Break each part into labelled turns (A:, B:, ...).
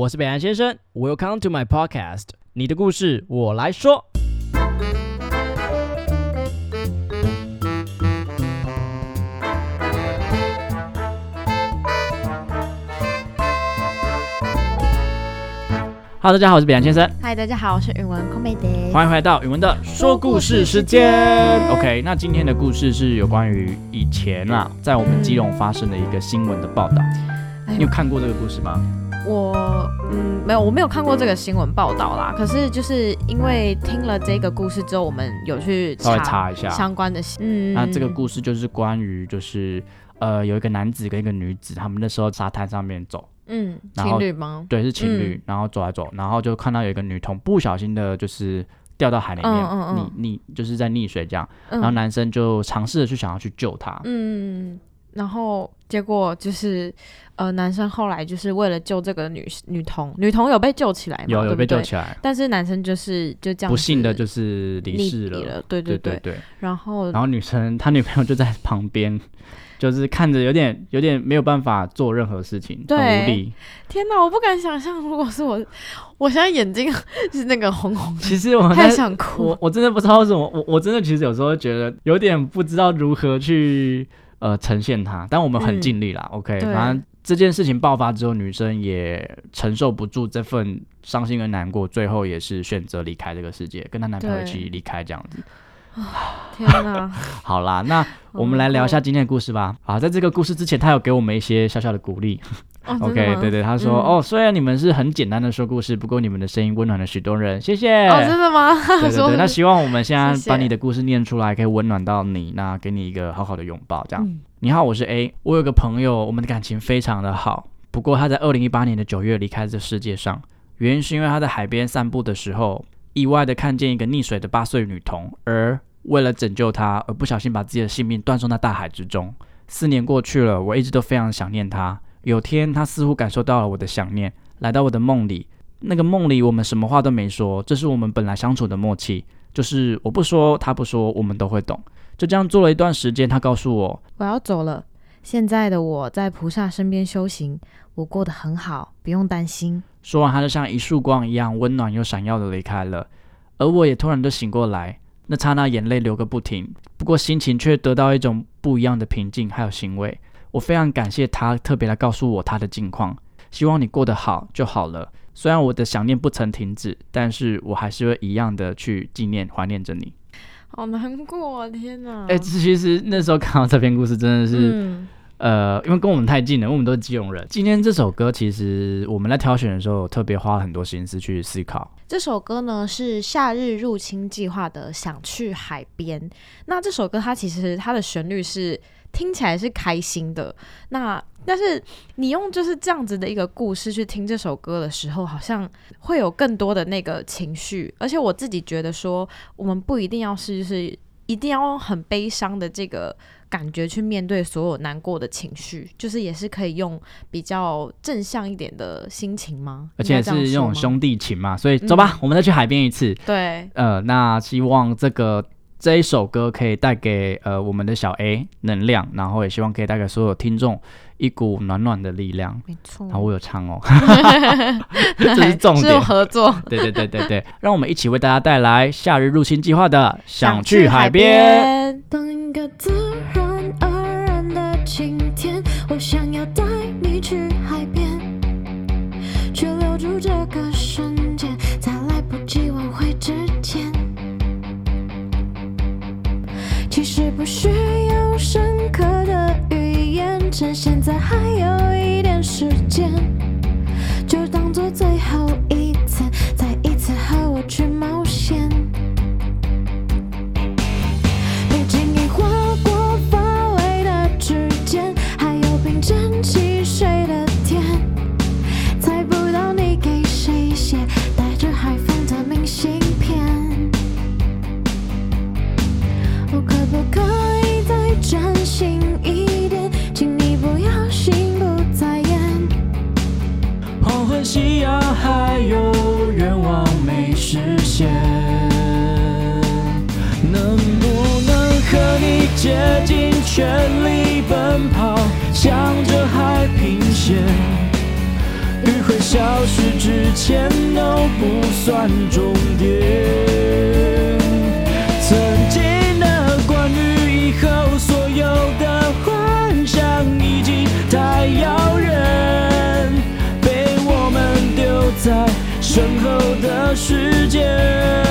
A: 我是北岸先生，Welcome to my podcast，你的故事我来说。Hello，大家好，我是北岸先生，
B: 嗨，大家好，我是允文空美德。
A: 欢迎回到语文的说故事时间。OK，那今天的故事是有关于以前啊，在我们基隆发生的一个新闻的报道。
B: 哎
A: 你有看过这个故事吗？
B: 我嗯没有，我没有看过这个新闻报道啦。可是就是因为听了这个故事之后，我们有去
A: 稍微查一下。
B: 相关的新。嗯，
A: 那这个故事就是关于就是呃有一个男子跟一个女子，他们那时候沙滩上面走，
B: 嗯，情侣吗？
A: 对，是情侣，然后走来走，然后就看到有一个女童不小心的就是掉到海里面，
B: 嗯嗯嗯
A: 溺溺就是在溺水这样，
B: 嗯
A: 然后男生就尝试着去想要去救她。
B: 嗯，然后结果就是呃，男生后来就是为了救这个女女童，女童有被救起来嘛？
A: 有有被救起来，
B: 但是男生就是就这样
A: 不幸的就是离世了。
B: 对
A: 对
B: 对
A: 对。
B: 然后
A: 然后女生她女朋友就在旁边，就是看着有点有点没有办法做任何事情，很
B: 对
A: 无力。
B: 天哪，我不敢想象，如果是我，我现在眼睛 是那个红红的，
A: 其实我
B: 太想哭
A: 我。我真的不知道为什么，我我真的其实有时候会觉得有点不知道如何去呃呈现它，但我们很
B: 嗯
A: 尽力啦。OK，反正这件事情爆发之后，女生也承受不住这份伤心跟难过，最后也是选择离开这个世界，跟她男朋友一起离开这样子。
B: 天哪，
A: 好啦，那 我们来聊一下今天的故事吧。好，在这个故事之前，他有给我们一些小小的鼓励。
B: 哦
A: OK，对对，他说、
B: 嗯
A: 哦，虽然你们是很简单的说故事，不过你们的声音温暖了许多人，谢谢。
B: 哦，真的吗？说
A: 对对对，那希望我们现在 把你的故事念出来，可以温暖到你，那给你一个好好的拥抱，这样。
B: 嗯
A: 你好，我是 A，我有个朋友，我们的感情非常的好，不过他在二零一八年的九月离开这世界上，原因是因为他在海边散步的时候，意外的看见一个溺水的八岁女童，而为了拯救她，而不小心把自己的性命断送在大海之中。四年过去了，我一直都非常想念她。有天，他似乎感受到了我的想念，来到我的梦里。那个梦里，我们什么话都没说，这是我们本来相处的默契，就是我不说，他不说，我们都会懂。就这样做了一段时间，他告诉我，
B: 我要走了。现在的我在菩萨身边修行，我过得很好，不用担心。
A: 说完，他就像一束光一样温暖又闪耀的离开了，而我也突然就醒过来，那刹那眼泪流个不停，不过心情却得到一种不一样的平静还有欣慰。我非常感谢他特别来告诉我他的近况，希望你过得好就好了。虽然我的想念不曾停止，但是我还是会一样的去纪念怀念着你。
B: 好难过、啊，天哪！
A: 哎、其实那时候看到这篇故事真的是。
B: 嗯，
A: 呃，因为跟我们太近了，因为我们都是基隆人。今天这首歌其实我们在挑选的时候，特别花了很多心思去思考。
B: 这首歌呢是夏日入侵计划的《想去海边》。那这首歌它其实它的旋律是听起来是开心的，那但是你用就是这样子的一个故事去听这首歌的时候，好像会有更多的那个情绪。而且我自己觉得说，我们不一定要是就是一定要用很悲伤的这个感觉去面对所有难过的情绪，就是也是可以用比较正向一点的心情吗？
A: 而且是那种兄弟情嘛，所以走吧，我们再去海边一次。
B: 对。
A: 呃，那希望这个这一首歌可以带给呃我们的小 A 能量，然后也希望可以带给所有听众一股暖暖的力量。
B: 没错，
A: 然后我有唱哦，这是重
B: 是
A: 点。
B: 合作。
A: 对对对对对，让我们一起为大家带来夏日入侵计划的《想去海边》。
B: 边，
C: 当一个自然
A: 竭尽全力奔跑，向着海平线？余晖消失之前都不算终点。曾经的关于以后所有的幻想已经太遥远，被我们丢在身后的时间。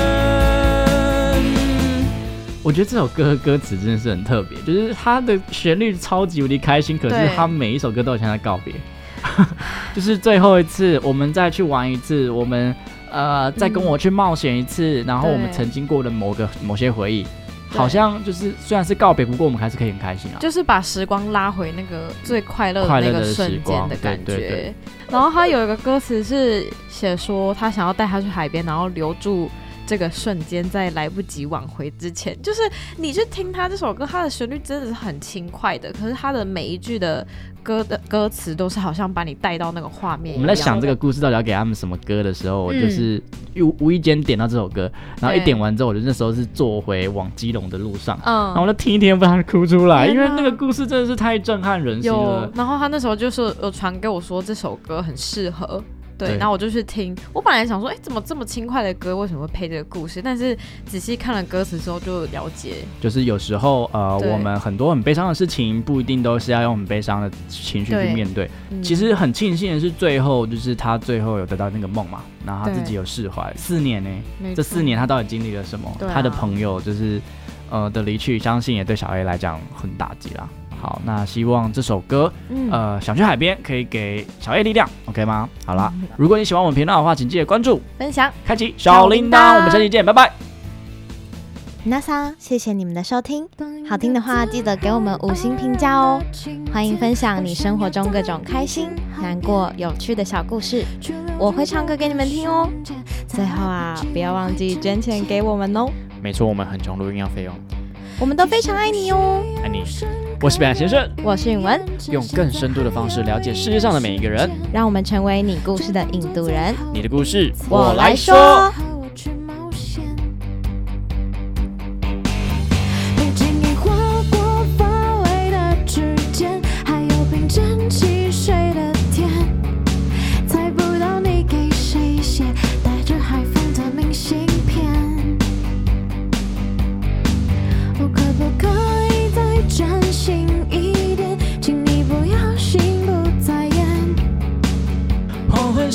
A: 我觉得这首歌的歌词真的是很特别，就是它的旋律超级无敌开心，可是
B: 对
A: 它每一首歌都像在告别，就是最后一次，我们再去玩一次，我们呃再跟我去冒险一次，然后我们曾经过的某个某些回忆，好像就是虽然是告别，不过我们还是可以很开心啊。
B: 就是把时光拉回那个最快乐的那个瞬
A: 光
B: 间的感觉。
A: 对对对
B: 然后他有一个歌词是写说，他想要带他去海边，然后留住这个瞬间，在来不及挽回之前。就是你去听他这首歌，他的旋律真的是很轻快的，可是他的每一句的歌的歌词都是好像把你带到那个画面。
A: 我们在想这个故事到底要给他们什么歌的时候，我
B: 嗯
A: 就是无无意间点到这首歌，然后一点完之后，我就那时候是坐回往基隆的路上，嗯然后
B: 嗯。
A: 我就听一听，不然哭出来，因为那个故事真的是太震撼人心了，。
B: 然后他那时候就是有传给我说这首歌很适合，对，
A: 对
B: 然后我就去听。我本来想说，哎，怎么这么轻快的歌，为什么会配这个故事？但是仔细看了歌词之后就了解，
A: 就是有时候呃，我们很多很悲伤的事情，不一定都是要用很悲伤的情绪去面对。
B: 嗯
A: 其实很庆幸的是，最后就是他最后有得到那个梦嘛，然后他自己有释怀。四年呢，这四年他到底经历了什么？
B: 啊
A: 他的朋友就是呃的离去，相信也对小 A 来讲很打击啦。好，那希望这首歌
B: 嗯
A: 呃想去海边可以给小叶力量，OK 吗？好啦，
B: 嗯
A: 如果你喜欢我们频道的话，请记得关注、
B: 分享。
A: 开启小铃铛，我们下期见，拜拜。
C: 那桑，谢谢你们的收听。好听的话，记得给我们五星评价哦。欢迎分享你生活中各种开心、难过、有趣的小故事，我会唱歌给你们听哦。最后啊，不要忘记捐钱给我们哦，
A: 没错，我们很穷，录音要费用，
C: 我们都非常爱你哦。
A: 爱你。我是北岸先生，
C: 我是允文，
A: 用更深度的方式了解世界上的每一个人。
C: 让我们成为你故事的印度人。
A: 你的故事，
C: 我来说。
D: 不经意划过发尾的指尖，还有冰镇汽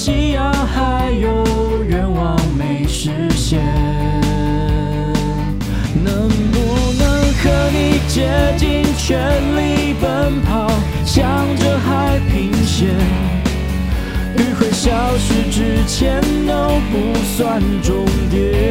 A: 夕阳，还有愿望没实现，能不能和你竭尽全力奔跑，向着海平线？余晖消失之前都不算终点。